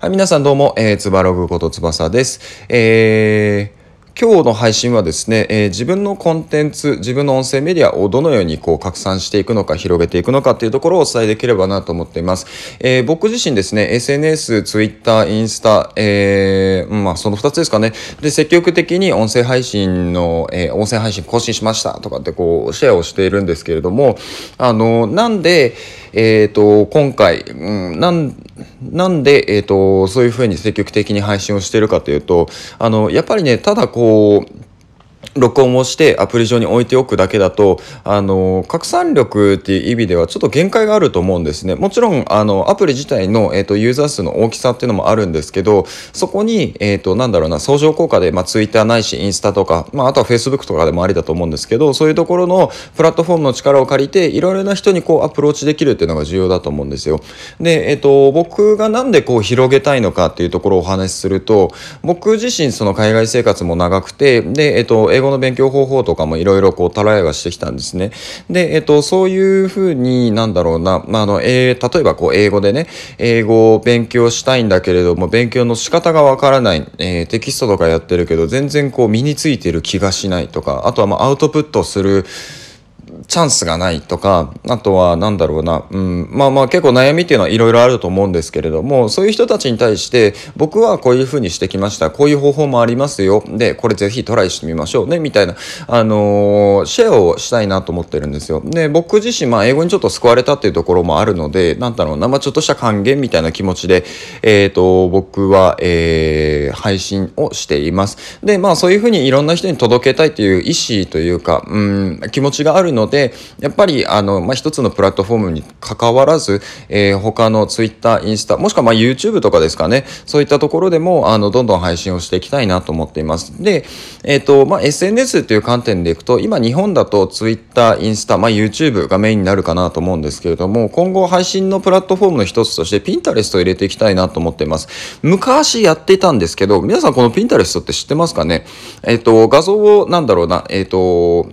はい、皆さんどうも、えー、つばログことつばさです。えー今日の配信はですね、えー、自分のコンテンツ、自分の音声メディアをどのようにこう拡散していくのか、広げていくのかっていうところをお伝えできればなと思っています。えー、僕自身ですね、SNS、Twitter、インスタ、えー、まあその2つですかね。で、積極的に音声配信の、えー、音声配信更新しましたとかってこう、シェアをしているんですけれども、あの、なんで、えっ、ー、と、今回、うん、なん、なんで、えっ、ー、と、そういうふうに積極的に配信をしてるかというと、あの、やっぱりね、ただこう、録音をしてアプリ上に置いておくだけだと、あの、拡散力っていう意味ではちょっと限界があると思うんですね。もちろん、あの、アプリ自体の、えっ、ー、と、ユーザー数の大きさっていうのもあるんですけど、そこに、えっ、ー、と、なんだろうな、相乗効果で、まあ、Twitter ないし、インスタとか、まあ、あとは Facebook とかでもありだと思うんですけど、そういうところのプラットフォームの力を借りて、いろいろな人にこう、アプローチできるっていうのが重要だと思うんですよ。で、えっ、ー、と、僕がなんでこう、広げたいのかっていうところをお話しすると、僕自身その海外生活も長くて、で、えっ、と、英語の勉強方法とかもいろいろこうトライはしてきたんですね。で、えっと、そういうふうになんだろうな、まあ、あの、えー、例えばこう英語でね、英語を勉強したいんだけれども、勉強の仕方がわからない、えー、テキストとかやってるけど、全然こう身についてる気がしないとか、あとはまあアウトプットする、チャンスがないとか、あとはなんだろうな、うん、まあまあ結構悩みっていうのはいろいろあると思うんですけれども、そういう人たちに対して僕はこういうふうにしてきました。こういう方法もありますよ。で、これぜひトライしてみましょうね、みたいな、あのー、シェアをしたいなと思ってるんですよ。で、僕自身、まあ英語にちょっと救われたっていうところもあるので、なんだろうな、まあちょっとした還元みたいな気持ちで、えっ、ー、と、僕は、えー、配信をしています。で、まあそういうふうにいろんな人に届けたいという意思というか、うん、気持ちがあるので、で、やっぱり、あの、まあ、一つのプラットフォームに関わらず、えー、他のツイッター、インスタ、もしくはま YouTube とかですかね、そういったところでも、あの、どんどん配信をしていきたいなと思っています。で、えっ、ー、と、まあ、SNS という観点でいくと、今日本だとツイッター、インスタ、まあ、YouTube がメインになるかなと思うんですけれども、今後配信のプラットフォームの一つとして、ピンタレストを入れていきたいなと思っています。昔やっていたんですけど、皆さんこのピンタレストって知ってますかね？えっ、ー、と、画像を、なんだろうな、えっ、と、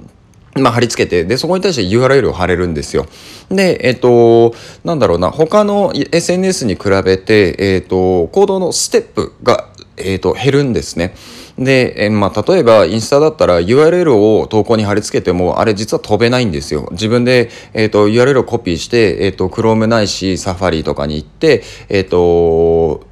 まあ、貼り付けて、で、そこに対して URL を貼れるんですよ。で、えっ、と、なんだろうな、他の SNS に比べて、えっ、と、行動のステップが、えっ、と、減るんですね。で、えまあ、例えばインスタだったら URL を投稿に貼り付けても、あれ実は飛べないんですよ。自分で、えっ、と、URL をコピーして、えっ、と、Chrome ないし、Safari とかに行って、えっ、と、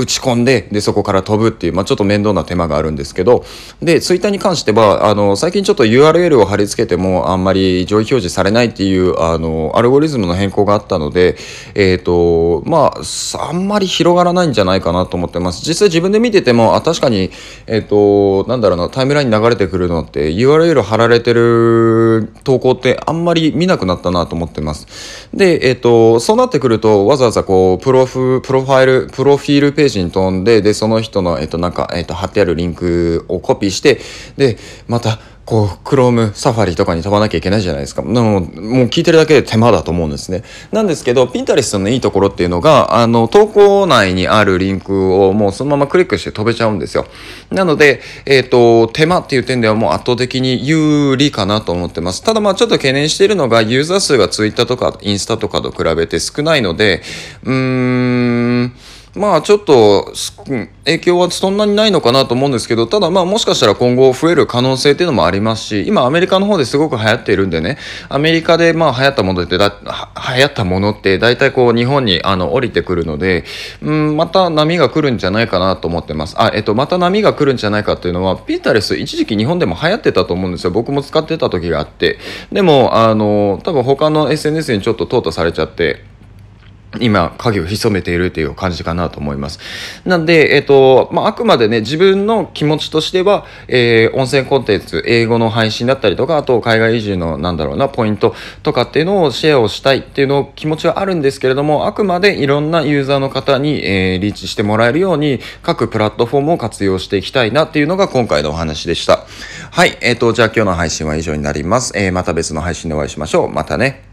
打ち込んで、で、そこから飛ぶっていう、まあ、ちょっと面倒な手間があるんですけど、で、ツイッターに関しては、あの、最近ちょっと URL を貼り付けても、あんまり上位表示されないっていう、あの、アルゴリズムの変更があったので、えっ、ー、と、まあ、あんまり広がらないんじゃないかなと思ってます。実際自分で見てても、あ、確かに、えっ、ー、と、なんだろうな、タイムラインに流れてくるのって、URL 貼られてる投稿ってあんまり見なくなったなと思ってます。で、えっ、ー、と、そうなってくると、わざわざこう、プロフ、プロファイル、プロフィールページに飛んで、で、その人の、えっと、なんか、えっと、貼ってあるリンクをコピーして、で、また、こう、Chrome、Safari とかに飛ばなきゃいけないじゃないですか。でも、もう聞いてるだけで手間だと思うんですね。なんですけど、Pinterest のいいところっていうのが、あの、投稿内にあるリンクをもうそのままクリックして飛べちゃうんですよ。なので、えっ、ー、と、手間っていう点ではもう圧倒的に有利かなと思ってます。ただまあちょっと懸念しているのが、ユーザー数が Twitter とかインスタとかと比べて少ないので、うーん、まあちょっと影響はそんなにないのかなと思うんですけど、ただまあもしかしたら今後増える可能性っていうのもありますし、今アメリカの方ですごく流行っているんでね、アメリカでまあ流行ったものってだ、流行ったものって大体こう日本にあの降りてくるので、うん、また波が来るんじゃないかなと思ってます。あ、えっと、また波が来るんじゃないかっていうのは、ピーターレス一時期日本でも流行ってたと思うんですよ。僕も使ってた時があって。でも、あの、多分他の SNS にちょっと淘汰されちゃって、今、影を潜めているという感じかなと思います。なんで、えっ、と、まあ、あくまでね、自分の気持ちとしては、えー、音声コンテンツ、英語の配信だったりとか、あと、海外移住の、なんだろうな、ポイントとかっていうのをシェアをしたいっていうの気持ちはあるんですけれども、あくまでいろんなユーザーの方に、えー、リーチしてもらえるように、各プラットフォームを活用していきたいなっていうのが今回のお話でした。はい、えっ、と、じゃあ今日の配信は以上になります。え、また別の配信でお会いしましょう。またね。